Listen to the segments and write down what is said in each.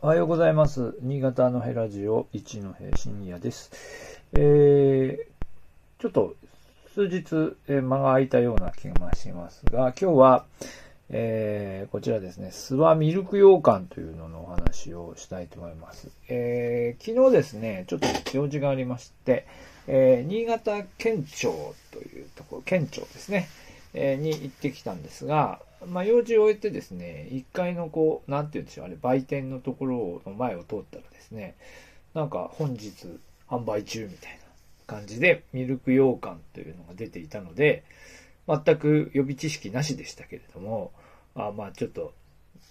おはようございます。新潟のヘラジオ一の平深夜です。えー、ちょっと数日、えー間が空いたような気がしますが、今日は、えーこちらですね、諏訪ミルク羊羹というののお話をしたいと思います。えー昨日ですね、ちょっと用事がありまして、えー新潟県庁というところ、県庁ですね、えーに行ってきたんですが、まあ、用事を終えてですね、1階のこう、なんて言うんでしょう、あれ、売店のところの前を通ったらですね、なんか本日販売中みたいな感じで、ミルク羊羹というのが出ていたので、全く予備知識なしでしたけれども、あまあちょっと、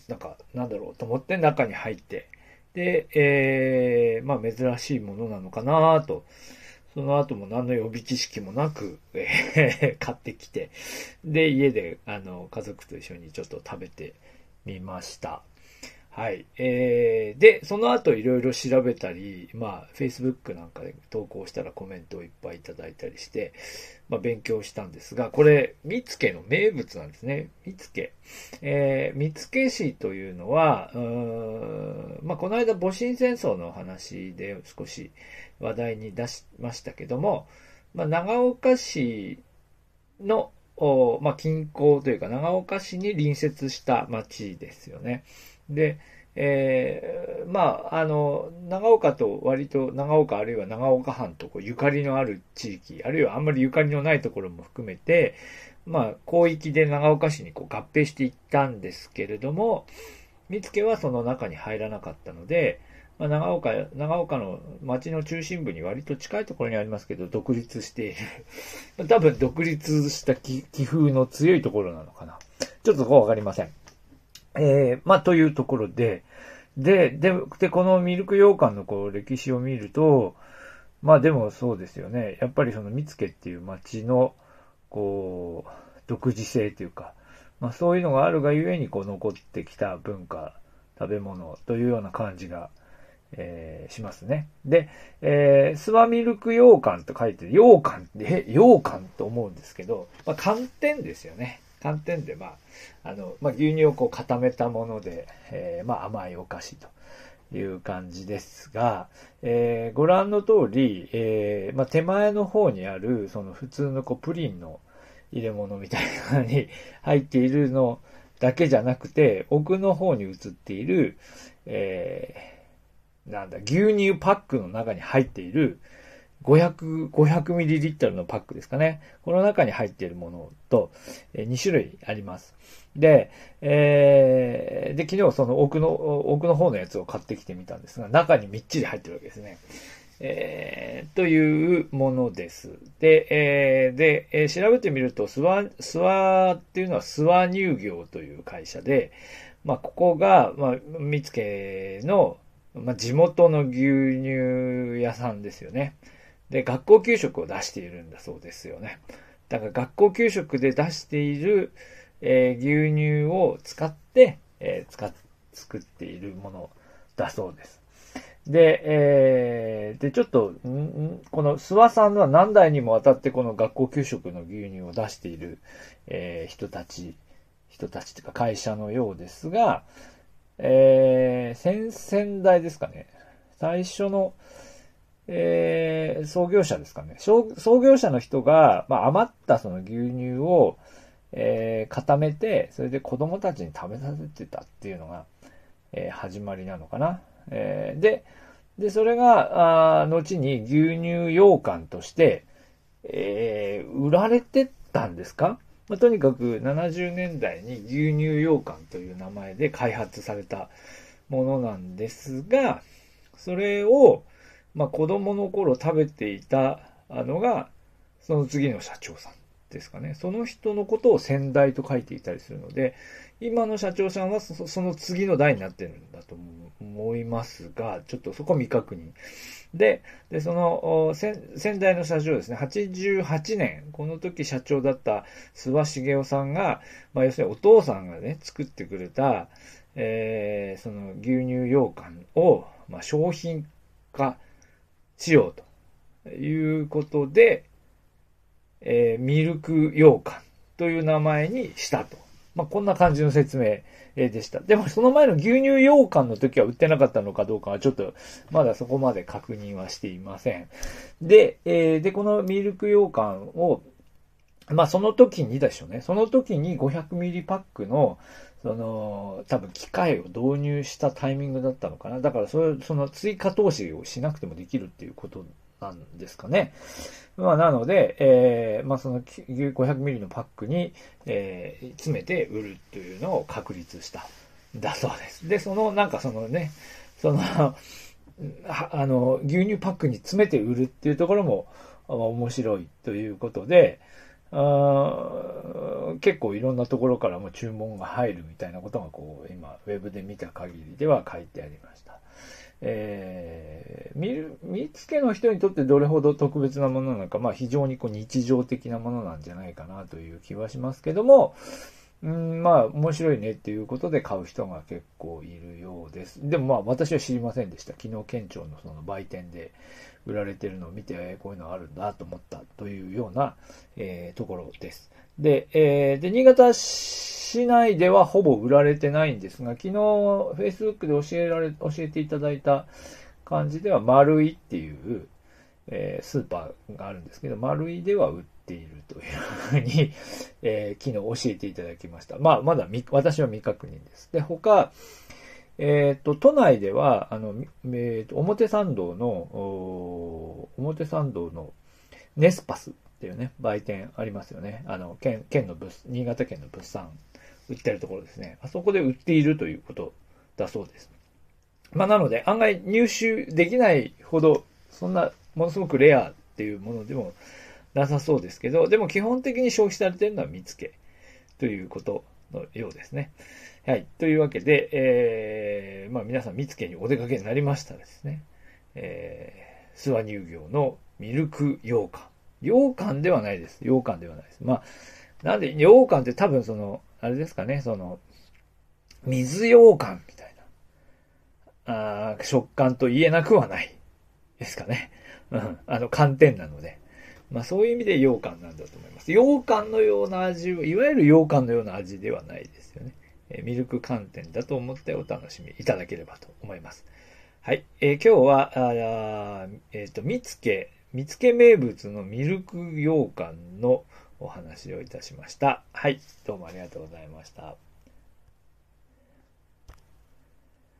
なんか、なんだろうと思って中に入って、で、えー、まあ珍しいものなのかなと、その後も何の予備知識もなく、えー 買ってきて、で、家で、あの、家族と一緒にちょっと食べてみました。はい。えー、で、その後いろいろ調べたり、まあ、Facebook なんかで投稿したらコメントをいっぱいいただいたりして、まあ、勉強したんですが、これ、見附の名物なんですね。見附。えー、見附市というのは、うーんまあ、この間、戊辰戦争の話で少し話題に出しましたけども、まあ、長岡市の、まあ、近郊というか、長岡市に隣接した町ですよね。で、えーまあ、あの、長岡と割と長岡あるいは長岡藩とこうゆかりのある地域、あるいはあんまりゆかりのないところも含めて、まあ、広域で長岡市にこう合併していったんですけれども、見附はその中に入らなかったので、まあ、長岡、長岡の町の中心部に割と近いところにありますけど、独立している。多分独立した気風の強いところなのかな。ちょっとそこはわかりません。えー、まあ、というところで、で、で、で、このミルク羊羹のこう歴史を見ると、まあでもそうですよね。やっぱりその見附っていう町の、こう、独自性というか、まあそういうのがあるがゆえにこう残ってきた文化、食べ物というような感じが、えーしますね。で、えー、スワミルク羊羹と書いて、羊羹って、羊羹と思うんですけど、まあ寒天ですよね。寒天で、まあ、あの、まあ、牛乳をこう固めたもので、えーまあ、甘いお菓子という感じですが、えーご覧の通り、えーまあ、手前の方にある、その普通のこうプリンの入れ物みたいなのに 入っているのだけじゃなくて、奥の方に映っている、えーなんだ、牛乳パックの中に入っている、500、500ミリリットルのパックですかね。この中に入っているものと、え2種類あります。で、えーで、昨日その奥の、奥の方のやつを買ってきてみたんですが、中にみっちり入ってるわけですね。えーというものです。で、えーで、えー調べてみると、スワ、スワっていうのはスワ乳業という会社で、まあ、ここが、まあ、見附の、まあ、地元の牛乳屋さんですよね。で、学校給食を出しているんだそうですよね。だから学校給食で出している、えー牛乳を使って、えー使っ、作っているものだそうです。で、えーで、ちょっと、んんこの諏訪さんは何代にもわたってこの学校給食の牛乳を出している、えー人たち、人たちというか会社のようですが、えー先々代ですかね。最初の、えー創業者ですかね。創業者の人が、まあ、余ったその牛乳を、えー固めて、それで子供たちに食べさせてたっていうのが、えー始まりなのかな。えーで、で、それが、あ後に牛乳羊羹として、えー売られてったんですか？まあ、とにかく70年代に牛乳羊羹という名前で開発されたものなんですが、それを、まあ、子供の頃食べていたのが、その次の社長さんですかね。その人のことを先代と書いていたりするので、今の社長さんはその次の代になってるんだと思いますが、ちょっとそこ未確認。で、で、その、先先代の社長ですね、88年、この時社長だった諏訪茂雄さんが、まあ、要するにお父さんがね、作ってくれた、えーその牛乳羊羹を、まあ、商品化しようということで、えーミルク羊羹という名前にしたとまあ、こんな感じの説明でした。でも、その前の牛乳羊羹の時は売ってなかったのかどうかは、ちょっと、まだそこまで確認はしていません。で、えー、で、このミルク羊羹を、まあ、その時にでしょうね。その時に500ミリパックの、その、多分機械を導入したタイミングだったのかな。だから、それ、その追加投資をしなくてもできるっていうことなんですかね。まあ、なので、えー、まあ、その500ミリのパックに、えー、詰めて売るというのを確立した。だそうです。で、その、なんかそのね、そのあの、牛乳パックに詰めて売るっていうところも、まあ、面白いということで、あ結構いろんなところからも注文が入るみたいなことがこう今ウェブで見た限りでは書いてありました。えー、見る、見つけの人にとってどれほど特別なものなのか、まあ非常にこう日常的なものなんじゃないかなという気はしますけども、うん、まあ面白いねっていうことで買う人が結構いるようです。でもまあ私は知りませんでした。昨日県庁のその売店で売られてるのを見て、こういうのあるんだと思ったというような、えー、ところです。で、えー、で、新潟市内ではほぼ売られてないんですが、昨日 Facebook で教えられ、教えていただいた感じでは、丸いっていう、えー、スーパーがあるんですけど、丸いでは売ってているというふうに、えー、昨日教えていただきました。まあ、まだ私は未確認です。で、他、えっ、ー、と、都内では、あの、えっ、ー、と、表参道の、表参道のネスパスっていうね、売店ありますよね。あの、県、県の物、新潟県の物産、売ってるところですね。あそこで売っているということだそうです。まあ、なので、案外入手できないほど、そんな、ものすごくレアっていうものでもなさそうですけど、でも基本的に消費されているのは見つけということのようですね。はい。というわけで、えー、まあ皆さん見つけにお出かけになりましたらですね、えー、諏訪乳業のミルク羊羹。羊羹ではないです。羊羹ではないです。まあ、なんで、羊羹って多分その、あれですかね、その、水羊羹みたいな、あ食感と言えなくはないですかね。うん。あの、寒天なので。まあそういう意味で羊羹なんだと思います。羊羹のような味を、いわゆる羊羹のような味ではないですよね。えミルク寒天だと思ってお楽しみいただければと思います。はい。えー、今日は、あえっ、ー、と、見つけ、見つけ名物のミルク羊羹のお話をいたしました。はい。どうもありがとうございました。